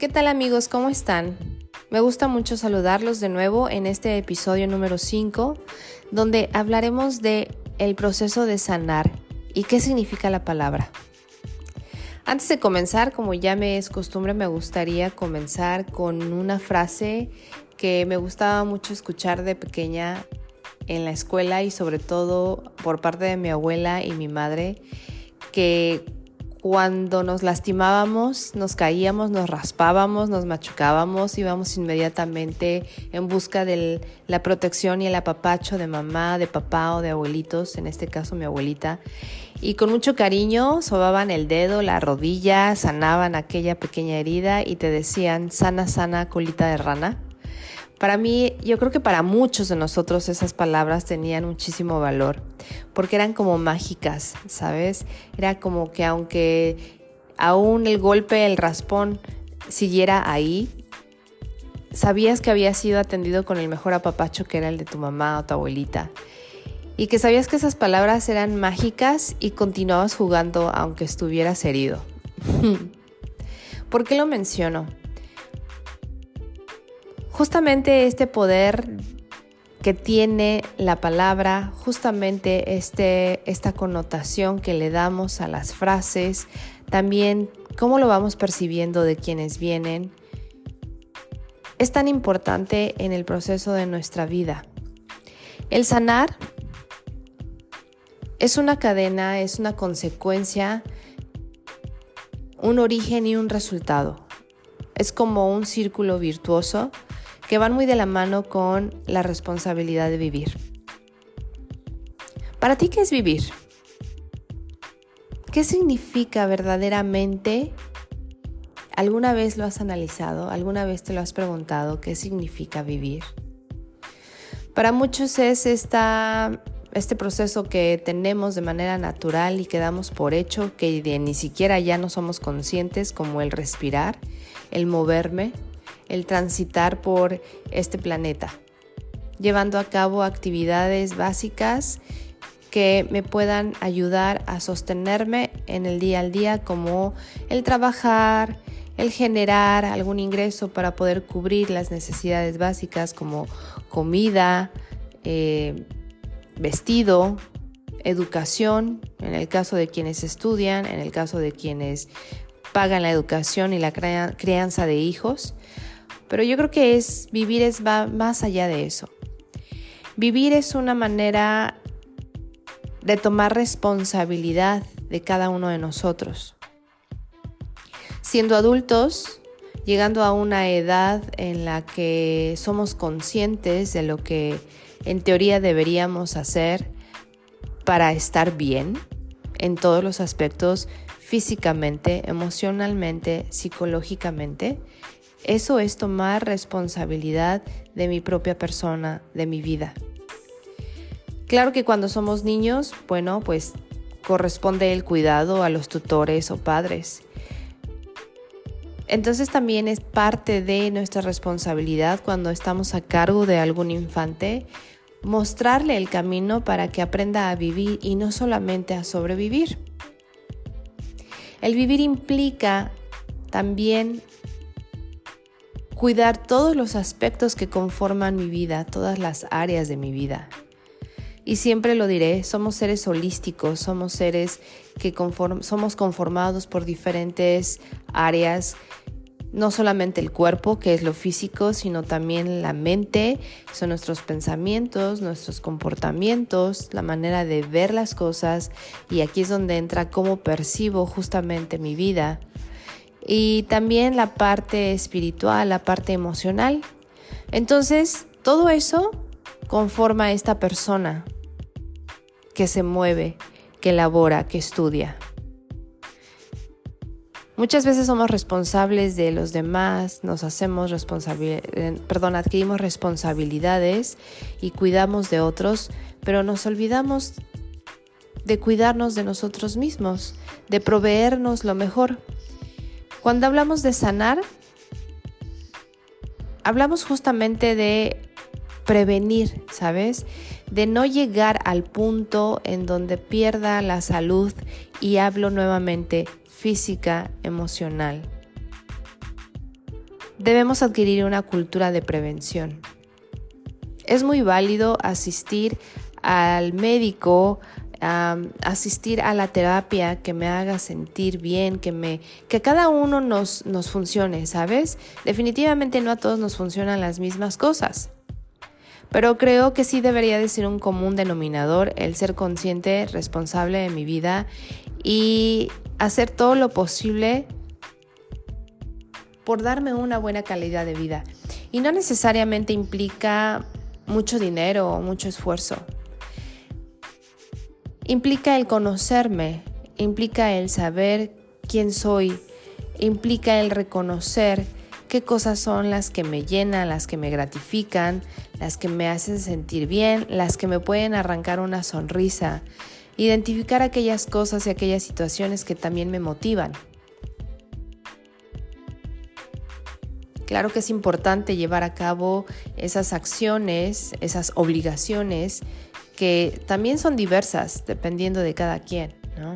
¿Qué tal amigos? ¿Cómo están? Me gusta mucho saludarlos de nuevo en este episodio número 5, donde hablaremos de el proceso de sanar y qué significa la palabra. Antes de comenzar, como ya me es costumbre, me gustaría comenzar con una frase que me gustaba mucho escuchar de pequeña en la escuela y sobre todo por parte de mi abuela y mi madre, que cuando nos lastimábamos, nos caíamos, nos raspábamos, nos machucábamos, íbamos inmediatamente en busca de la protección y el apapacho de mamá, de papá o de abuelitos, en este caso mi abuelita. Y con mucho cariño sobaban el dedo, la rodilla, sanaban aquella pequeña herida y te decían, sana, sana, colita de rana. Para mí, yo creo que para muchos de nosotros esas palabras tenían muchísimo valor, porque eran como mágicas, ¿sabes? Era como que aunque aún el golpe, el raspón siguiera ahí, sabías que había sido atendido con el mejor apapacho que era el de tu mamá o tu abuelita. Y que sabías que esas palabras eran mágicas y continuabas jugando aunque estuvieras herido. ¿Por qué lo menciono? Justamente este poder que tiene la palabra, justamente este, esta connotación que le damos a las frases, también cómo lo vamos percibiendo de quienes vienen, es tan importante en el proceso de nuestra vida. El sanar es una cadena, es una consecuencia, un origen y un resultado. Es como un círculo virtuoso que van muy de la mano con la responsabilidad de vivir. ¿Para ti qué es vivir? ¿Qué significa verdaderamente? ¿Alguna vez lo has analizado? ¿Alguna vez te lo has preguntado qué significa vivir? Para muchos es esta, este proceso que tenemos de manera natural y que damos por hecho, que ni siquiera ya no somos conscientes, como el respirar, el moverme, el transitar por este planeta, llevando a cabo actividades básicas que me puedan ayudar a sostenerme en el día al día, como el trabajar, el generar algún ingreso para poder cubrir las necesidades básicas como comida, eh, vestido, educación, en el caso de quienes estudian, en el caso de quienes pagan la educación y la crianza de hijos, pero yo creo que es vivir es va más allá de eso. Vivir es una manera de tomar responsabilidad de cada uno de nosotros. Siendo adultos, llegando a una edad en la que somos conscientes de lo que en teoría deberíamos hacer para estar bien en todos los aspectos, físicamente, emocionalmente, psicológicamente, eso es tomar responsabilidad de mi propia persona, de mi vida. Claro que cuando somos niños, bueno, pues corresponde el cuidado a los tutores o padres. Entonces también es parte de nuestra responsabilidad cuando estamos a cargo de algún infante mostrarle el camino para que aprenda a vivir y no solamente a sobrevivir. El vivir implica también cuidar todos los aspectos que conforman mi vida, todas las áreas de mi vida. Y siempre lo diré, somos seres holísticos, somos seres que somos conformados por diferentes áreas, no solamente el cuerpo, que es lo físico, sino también la mente, son nuestros pensamientos, nuestros comportamientos, la manera de ver las cosas, y aquí es donde entra cómo percibo justamente mi vida y también la parte espiritual, la parte emocional. Entonces, todo eso conforma a esta persona que se mueve, que elabora, que estudia. Muchas veces somos responsables de los demás, nos hacemos responsables, eh, perdón, adquirimos responsabilidades y cuidamos de otros, pero nos olvidamos de cuidarnos de nosotros mismos, de proveernos lo mejor. Cuando hablamos de sanar, hablamos justamente de prevenir, ¿sabes? De no llegar al punto en donde pierda la salud y hablo nuevamente física, emocional. debemos adquirir una cultura de prevención. Es muy válido asistir al médico, asistir a la terapia que me haga sentir bien, que me que cada uno nos, nos funcione, ¿sabes? Definitivamente no a todos nos funcionan las mismas cosas. Pero creo que sí debería de ser un común denominador el ser consciente, responsable de mi vida y hacer todo lo posible por darme una buena calidad de vida. Y no necesariamente implica mucho dinero o mucho esfuerzo. Implica el conocerme, implica el saber quién soy, implica el reconocer qué cosas son las que me llenan, las que me gratifican, las que me hacen sentir bien, las que me pueden arrancar una sonrisa, identificar aquellas cosas y aquellas situaciones que también me motivan. Claro que es importante llevar a cabo esas acciones, esas obligaciones que también son diversas dependiendo de cada quien, ¿no?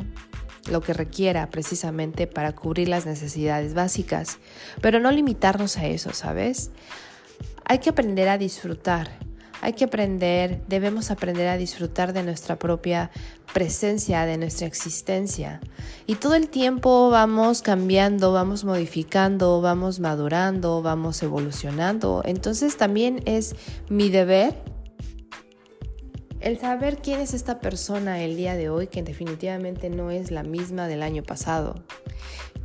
Lo que requiera precisamente para cubrir las necesidades básicas, pero no limitarnos a eso, ¿sabes? Hay que aprender a disfrutar, hay que aprender, debemos aprender a disfrutar de nuestra propia presencia, de nuestra existencia. Y todo el tiempo vamos cambiando, vamos modificando, vamos madurando, vamos evolucionando. Entonces también es mi deber el saber quién es esta persona el día de hoy, que definitivamente no es la misma del año pasado,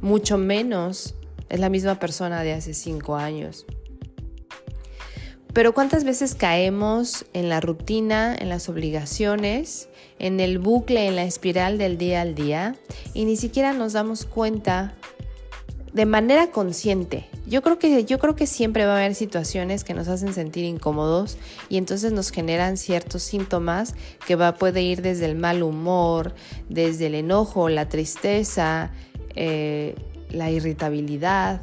mucho menos es la misma persona de hace cinco años. Pero cuántas veces caemos en la rutina, en las obligaciones, en el bucle, en la espiral del día al día y ni siquiera nos damos cuenta de manera consciente. Yo creo que yo creo que siempre va a haber situaciones que nos hacen sentir incómodos y entonces nos generan ciertos síntomas que va puede ir desde el mal humor, desde el enojo, la tristeza, eh, la irritabilidad,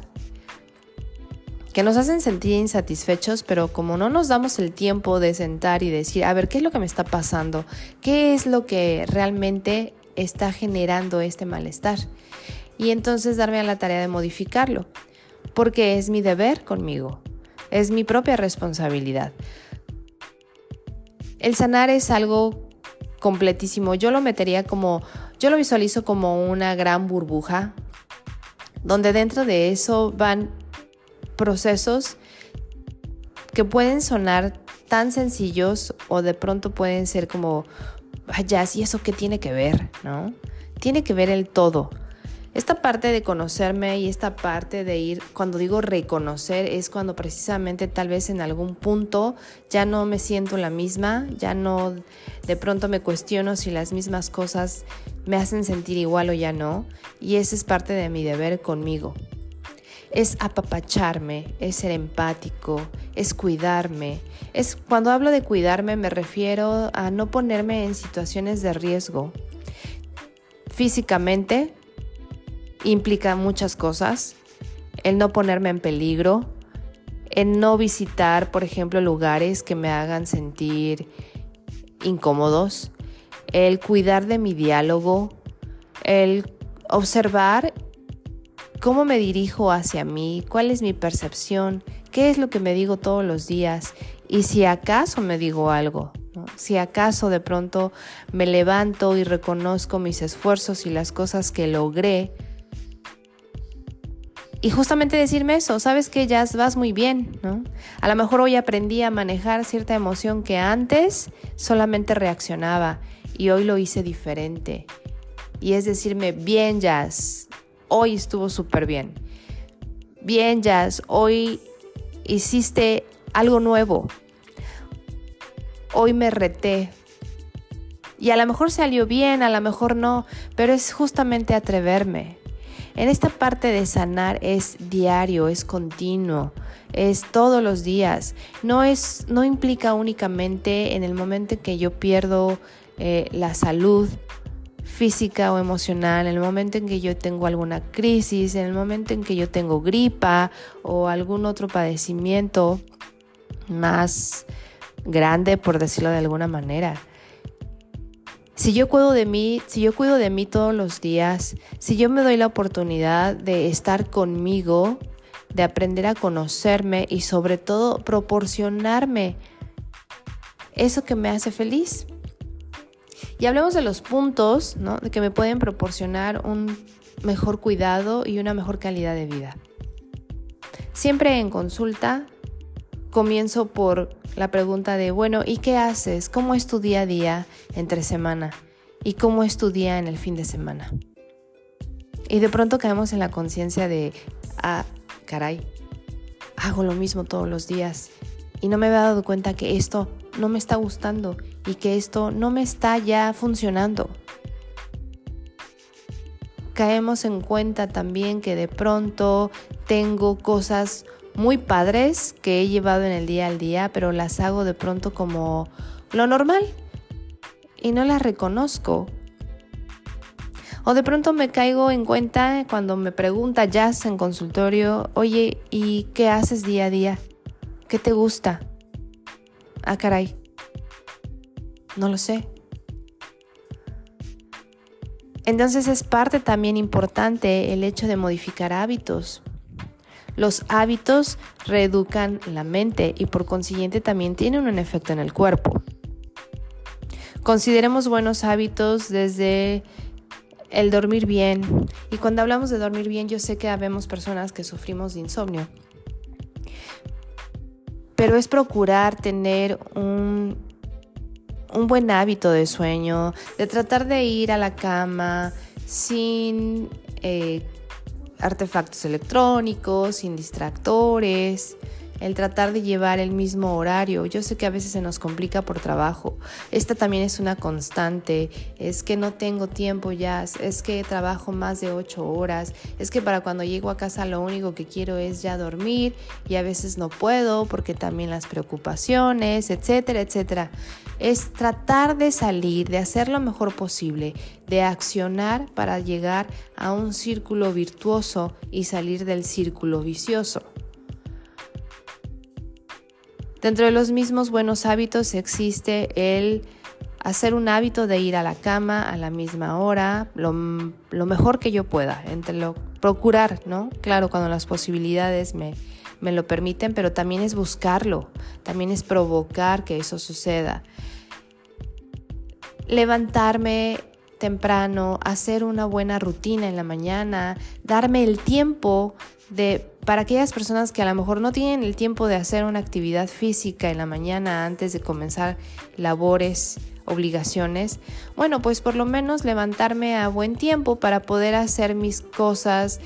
que nos hacen sentir insatisfechos, pero como no nos damos el tiempo de sentar y decir, a ver, ¿qué es lo que me está pasando? ¿Qué es lo que realmente está generando este malestar? Y entonces darme a la tarea de modificarlo, porque es mi deber conmigo, es mi propia responsabilidad. El sanar es algo completísimo, yo lo metería como, yo lo visualizo como una gran burbuja, donde dentro de eso van procesos que pueden sonar tan sencillos o de pronto pueden ser como, vaya, ¿y eso qué tiene que ver? ¿No? Tiene que ver el todo. Esta parte de conocerme y esta parte de ir, cuando digo reconocer, es cuando precisamente tal vez en algún punto ya no me siento la misma, ya no de pronto me cuestiono si las mismas cosas me hacen sentir igual o ya no. Y esa es parte de mi deber conmigo. Es apapacharme, es ser empático, es cuidarme. Es cuando hablo de cuidarme me refiero a no ponerme en situaciones de riesgo físicamente, implica muchas cosas. El no ponerme en peligro, el no visitar, por ejemplo, lugares que me hagan sentir incómodos, el cuidar de mi diálogo, el observar cómo me dirijo hacia mí, cuál es mi percepción, qué es lo que me digo todos los días y si acaso me digo algo. Si acaso de pronto me levanto y reconozco mis esfuerzos y las cosas que logré, y justamente decirme eso, sabes que ya vas muy bien, ¿no? A lo mejor hoy aprendí a manejar cierta emoción que antes solamente reaccionaba y hoy lo hice diferente. Y es decirme, bien Jazz, hoy estuvo súper bien. Bien Jazz, hoy hiciste algo nuevo. Hoy me reté. Y a lo mejor salió bien, a lo mejor no, pero es justamente atreverme, en esta parte de sanar es diario, es continuo, es todos los días. No, es, no implica únicamente en el momento en que yo pierdo eh, la salud física o emocional, en el momento en que yo tengo alguna crisis, en el momento en que yo tengo gripa o algún otro padecimiento más grande, por decirlo de alguna manera. Si yo cuido de mí, si yo cuido de mí todos los días, si yo me doy la oportunidad de estar conmigo, de aprender a conocerme y sobre todo proporcionarme eso que me hace feliz. Y hablemos de los puntos ¿no? que me pueden proporcionar un mejor cuidado y una mejor calidad de vida. Siempre en consulta comienzo por la pregunta de, bueno, ¿y qué haces? ¿Cómo es tu día a día entre semana? ¿Y cómo es tu día en el fin de semana? Y de pronto caemos en la conciencia de, ah, caray, hago lo mismo todos los días y no me había dado cuenta que esto no me está gustando y que esto no me está ya funcionando. Caemos en cuenta también que de pronto tengo cosas muy padres que he llevado en el día al día, pero las hago de pronto como lo normal y no las reconozco o de pronto me caigo en cuenta cuando me pregunta Jazz en consultorio, oye, ¿y qué haces día a día? ¿Qué te gusta? Ah, caray. No lo sé. Entonces es parte también importante el hecho de modificar hábitos. Los hábitos reeducan la mente y por consiguiente también tienen un efecto en el cuerpo. Consideremos buenos hábitos desde el dormir bien. Y cuando hablamos de dormir bien, yo sé que habemos personas que sufrimos de insomnio. Pero es procurar tener un, buen hábito de sueño, de tratar de ir a la cama sin eh, artefactos electrónicos, sin distractores, el tratar de llevar el mismo horario. Yo sé que a veces se nos complica por trabajo. Esta también es una constante. Es que no tengo tiempo ya, es que trabajo más de ocho horas, es que para cuando llego a casa lo único que quiero es ya dormir y a veces no puedo porque también las preocupaciones, etcétera, etcétera. Es tratar de salir, de hacer lo mejor posible, de accionar para llegar a un círculo virtuoso y salir del círculo vicioso. Dentro de los mismos buenos hábitos existe el hacer un hábito de ir a la cama a la misma hora, lo, mejor que yo pueda, entre lo procurar, ¿no? Claro, cuando las posibilidades me, me lo permiten, pero también es buscarlo, también es provocar que eso suceda. Levantarme temprano, hacer una buena rutina en la mañana, darme el tiempo de para aquellas personas que a lo mejor no tienen el tiempo de hacer una actividad física en la mañana antes de comenzar labores, obligaciones, bueno, pues por lo menos levantarme a buen tiempo para poder hacer mis cosas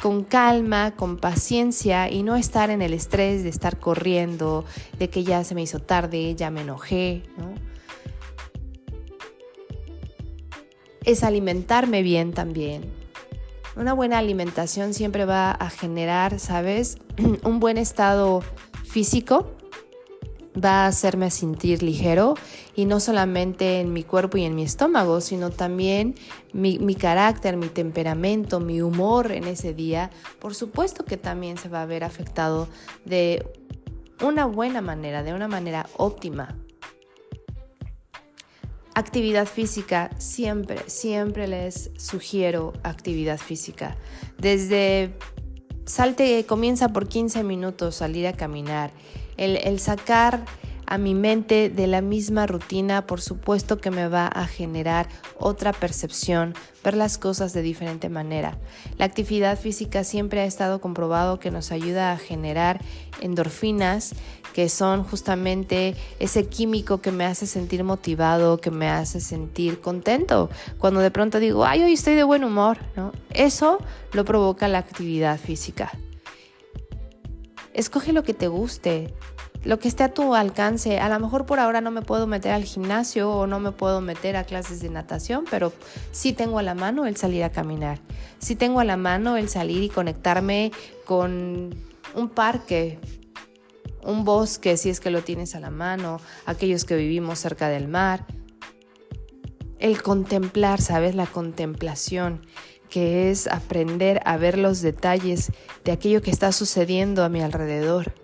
con calma, con paciencia y no estar en el estrés de estar corriendo, de que ya se me hizo tarde, ya me enojé, ¿no? Es alimentarme bien también, una buena alimentación siempre va a generar, ¿sabes? Un buen estado físico, va a hacerme sentir ligero y no solamente en mi cuerpo y en mi estómago, sino también mi, carácter, mi temperamento, mi humor en ese día, por supuesto que también se va a ver afectado de una buena manera, de una manera óptima. Actividad física, siempre, siempre les sugiero actividad física. Desde salte, comienza por 15 minutos salir a caminar. El, el sacar a mi mente de la misma rutina, por supuesto que me va a generar otra percepción, ver las cosas de diferente manera. La actividad física siempre ha estado comprobado que nos ayuda a generar endorfinas, que son justamente ese químico que me hace sentir motivado, que me hace sentir contento. Cuando de pronto digo, ay, hoy estoy de buen humor, ¿no? Eso lo provoca la actividad física. Escoge lo que te guste, lo que esté a tu alcance. A lo mejor por ahora no me puedo meter al gimnasio o no me puedo meter a clases de natación, pero sí tengo a la mano el salir a caminar. Sí tengo a la mano el salir y conectarme con un parque, un bosque si es que lo tienes a la mano, aquellos que vivimos cerca del mar. El contemplar, ¿sabes? La contemplación, que es aprender a ver los detalles de aquello que está sucediendo a mi alrededor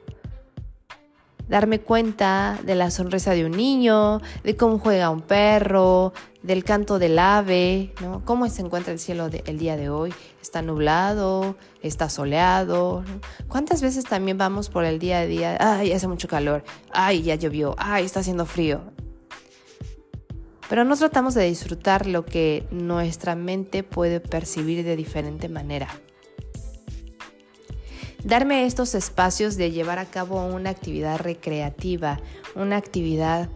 darme cuenta de la sonrisa de un niño, de cómo juega un perro, del canto del ave, ¿no? cómo se encuentra el cielo el día de hoy. Está nublado, está soleado. ¿Cuántas veces también vamos por el día a día? Ay, hace mucho calor. Ay, ya llovió. Ay, está haciendo frío. Pero no tratamos de disfrutar lo que nuestra mente puede percibir de diferente manera. Darme estos espacios de llevar a cabo una actividad recreativa, una actividad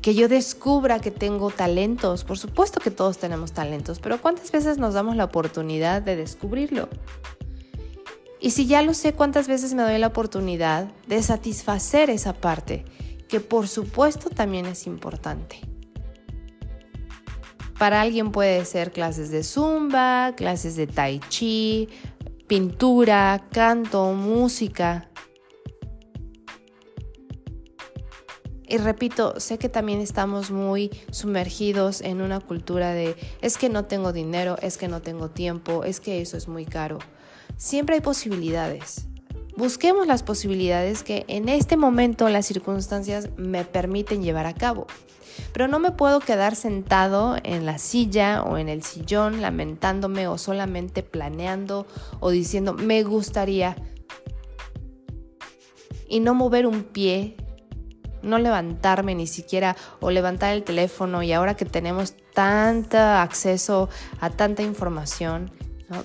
que yo descubra que tengo talentos. Por supuesto que todos tenemos talentos, pero ¿cuántas veces nos damos la oportunidad de descubrirlo? Y si ya lo sé, ¿cuántas veces me doy la oportunidad de satisfacer esa parte? Que por supuesto también es importante. Para alguien puede ser clases de zumba, clases de tai chi, pintura, canto, música. Y repito, sé que también estamos muy sumergidos en una cultura de es que no tengo dinero, es que no tengo tiempo, es que eso es muy caro. Siempre hay posibilidades. Busquemos las posibilidades que en este momento las circunstancias me permiten llevar a cabo. Pero no me puedo quedar sentado en la silla o en el sillón lamentándome o solamente planeando o diciendo me gustaría y no mover un pie, no levantarme ni siquiera o levantar el teléfono y ahora que tenemos tanto acceso a tanta información,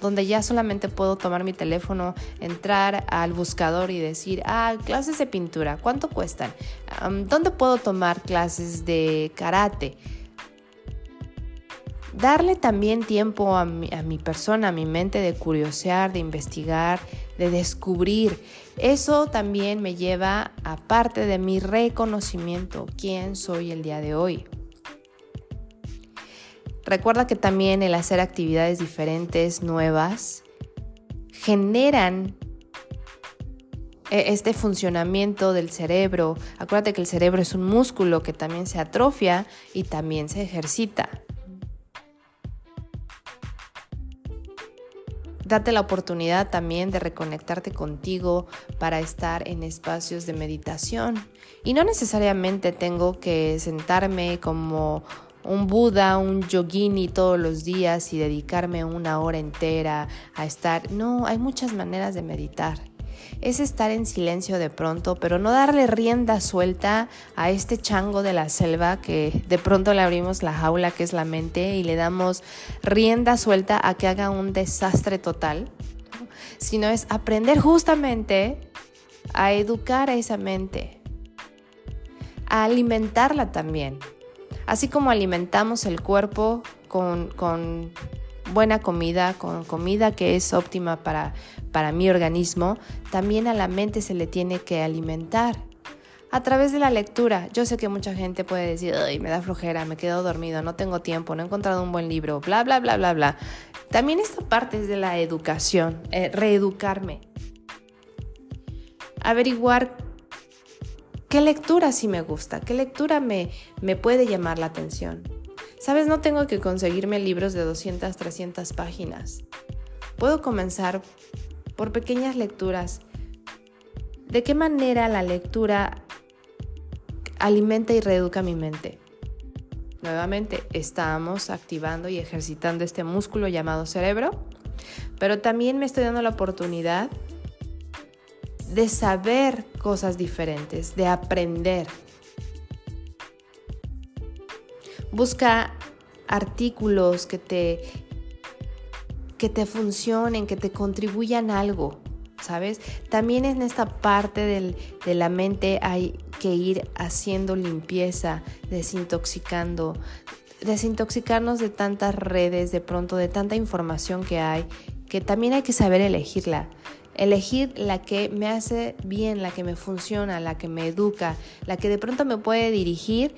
donde ya solamente puedo tomar mi teléfono, entrar al buscador y decir, ah, clases de pintura, ¿cuánto cuestan? ¿Dónde puedo tomar clases de karate? Darle también tiempo a mi, a mi persona, a mi mente de curiosear, de investigar, de descubrir. Eso también me lleva a parte de mi reconocimiento, quién soy el día de hoy. Recuerda que también el hacer actividades diferentes, nuevas, generan e, este funcionamiento del cerebro. Acuérdate que el cerebro es un músculo que también se atrofia y también se ejercita. Date la oportunidad también de reconectarte contigo para estar en espacios de meditación. Y no necesariamente tengo que sentarme como un Buda, un yogini todos los días y dedicarme una hora entera a estar. No, hay muchas maneras de meditar. Es estar en silencio de pronto, pero no darle rienda suelta a este chango de la selva que de pronto le abrimos la jaula que es la mente y le damos rienda suelta a que haga un desastre total, sino es aprender justamente a educar a esa mente, a alimentarla también Así como alimentamos el cuerpo con, buena comida, con comida que es óptima para, mi organismo, también a la mente se le tiene que alimentar. A través de la lectura, yo sé que mucha gente puede decir, ay, me da flojera, me quedo dormido, no tengo tiempo, no he encontrado un buen libro, bla, bla, bla, bla, bla. También esta parte es de la educación, eh, reeducarme. Averiguar ¿Qué lectura sí me gusta? ¿Qué lectura me, me puede llamar la atención? Sabes, no tengo que conseguirme libros de 200, 300 páginas. Puedo comenzar por pequeñas lecturas. ¿De qué manera la lectura alimenta y reeduca mi mente? Nuevamente, estamos activando y ejercitando este músculo llamado cerebro, pero también me estoy dando la oportunidad de saber cosas diferentes, de aprender. Busca artículos que te, que te funcionen, que te contribuyan algo, ¿sabes? También en esta parte de la mente hay que ir haciendo limpieza, desintoxicando, desintoxicarnos de tantas redes, de pronto, de tanta información que hay, que también hay que saber elegirla. Elegir la que me hace bien, la que me funciona, la que me educa, la que de pronto me puede dirigir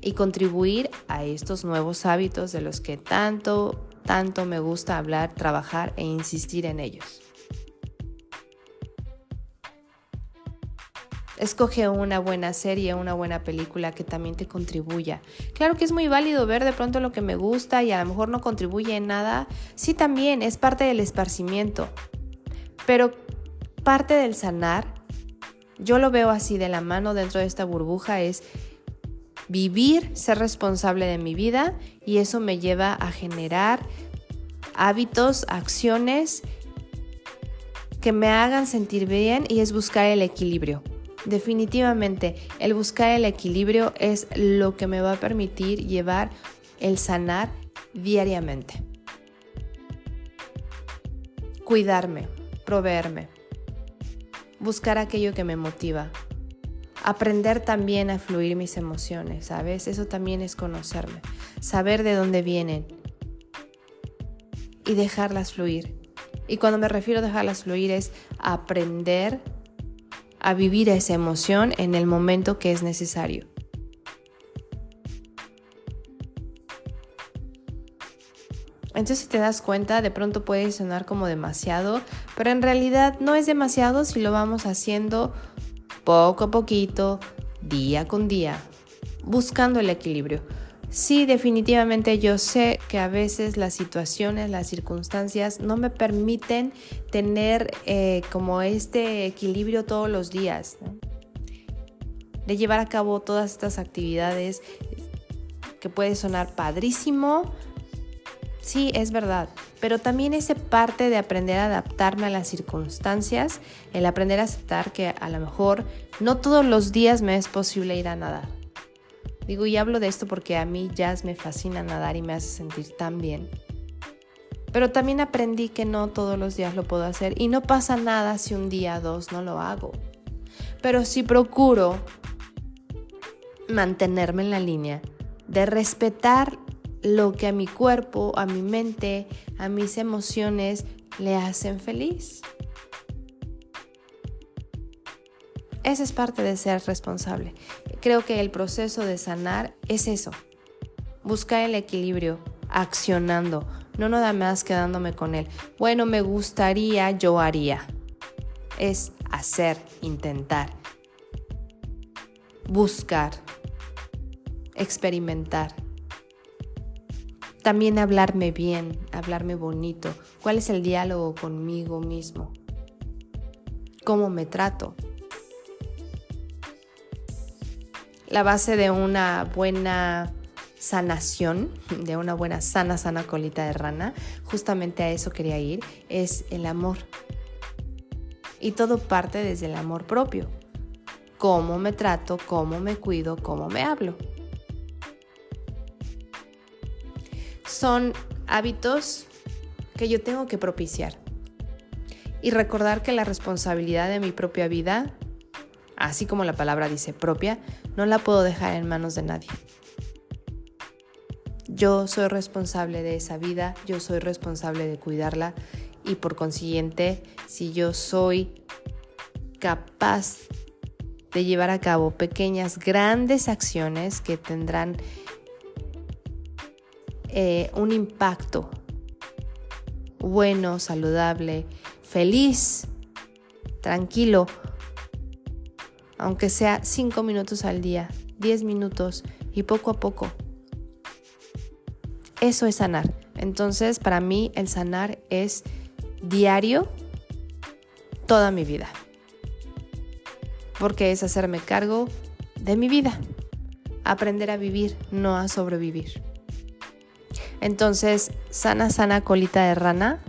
y contribuir a estos nuevos hábitos de los que tanto, tanto me gusta hablar, trabajar e insistir en ellos. Escoge una buena serie, una buena película que también te contribuya. Claro que es muy válido ver de pronto lo que me gusta y a lo mejor no contribuye en nada. Sí, también es parte del esparcimiento. Pero parte del sanar yo lo veo así de la mano dentro de esta burbuja, es vivir, ser responsable de mi vida y eso me lleva a generar hábitos, acciones que me hagan sentir bien y es buscar el equilibrio. Definitivamente, el buscar el equilibrio es lo que me va a permitir llevar el sanar diariamente. Cuidarme, proveerme, buscar aquello que me motiva, aprender también a fluir mis emociones, ¿sabes? Eso también es conocerme, saber de dónde vienen y dejarlas fluir. Y cuando me refiero a dejarlas fluir es aprender a vivir esa emoción en el momento que es necesario. Entonces si te das cuenta, de pronto puede sonar como demasiado, pero en realidad no es demasiado si lo vamos haciendo poco a poquito, día con día, buscando el equilibrio. Sí, definitivamente yo sé que a veces las situaciones, las circunstancias no me permiten tener eh, como este equilibrio todos los días, de llevar a cabo todas estas actividades que puede sonar padrísimo. Sí, es verdad, pero también ese parte de aprender a adaptarme a las circunstancias, el aprender a aceptar que a lo mejor no todos los días me es posible ir a nadar Digo, y hablo de esto porque a mí jazz me fascina nadar y me hace sentir tan bien. Pero también aprendí que no todos los días lo puedo hacer y no pasa nada si un día o dos no lo hago. Pero sí procuro mantenerme en la línea de respetar lo que a mi cuerpo, a mi mente, a mis emociones le hacen feliz. Esa es parte de ser responsable. Creo que el proceso de sanar es eso. Buscar el equilibrio, accionando, no nada más quedándome con él. Bueno, me gustaría, yo haría. Es hacer, intentar, buscar, experimentar. También hablarme bien, hablarme bonito. ¿Cuál es el diálogo conmigo mismo? ¿Cómo me trato? la base de una buena sanación, de una buena sana, sana colita de rana, justamente a eso quería ir, es el amor. Y todo parte desde el amor propio. Cómo me trato, cómo me cuido, cómo me hablo. Son hábitos que yo tengo que propiciar. Y recordar que la responsabilidad de mi propia vida así como la palabra dice propia, no la puedo dejar en manos de nadie. Yo soy responsable de esa vida, yo soy responsable de cuidarla y por consiguiente, si yo soy capaz de llevar a cabo pequeñas, grandes acciones que tendrán eh, un impacto bueno, saludable, feliz, tranquilo aunque sea 5 minutos al día, 10 minutos y poco a poco. Eso es sanar. Entonces, para mí el sanar es diario toda mi vida. Porque es hacerme cargo de mi vida. Aprender a vivir, no a sobrevivir. Entonces, sana, sana colita de rana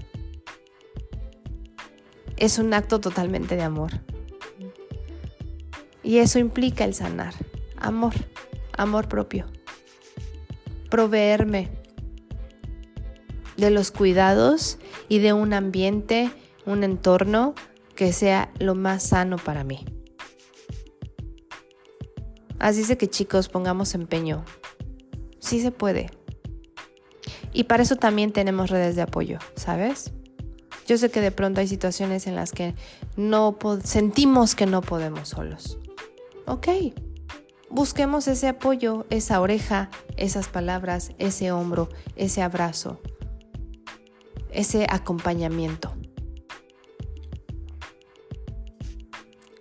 es un acto totalmente de amor. Y eso implica el sanar. Amor, amor propio. Proveerme de los cuidados y de un ambiente, un entorno que sea lo más sano para mí. Así es que chicos, pongamos empeño. Sí se puede. Y para eso también tenemos redes de apoyo, ¿sabes? Yo sé que de pronto hay situaciones en las que no sentimos que no podemos solos. Ok, busquemos ese apoyo, esa oreja, esas palabras, ese hombro, ese abrazo, ese acompañamiento.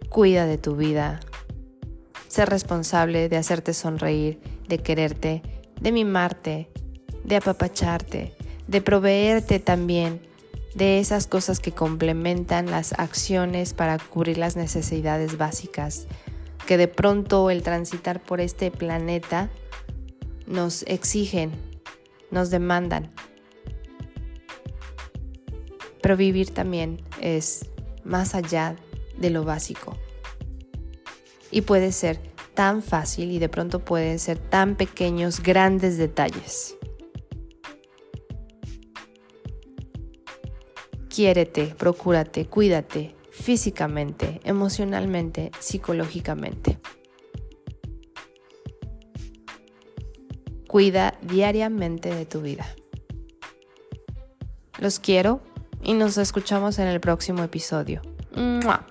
Cuida de tu vida. Ser responsable de hacerte sonreír, de quererte, de mimarte, de apapacharte, de proveerte también de esas cosas que complementan las acciones para cubrir las necesidades básicas, que de pronto el transitar por este planeta nos exigen, nos demandan. Pero vivir también es más allá de lo básico. Y puede ser tan fácil y de pronto pueden ser tan pequeños, grandes detalles. Quiérete, procúrate, cuídate físicamente, emocionalmente, psicológicamente. Cuida diariamente de tu vida. Los quiero y nos escuchamos en el próximo episodio. ¡Mua!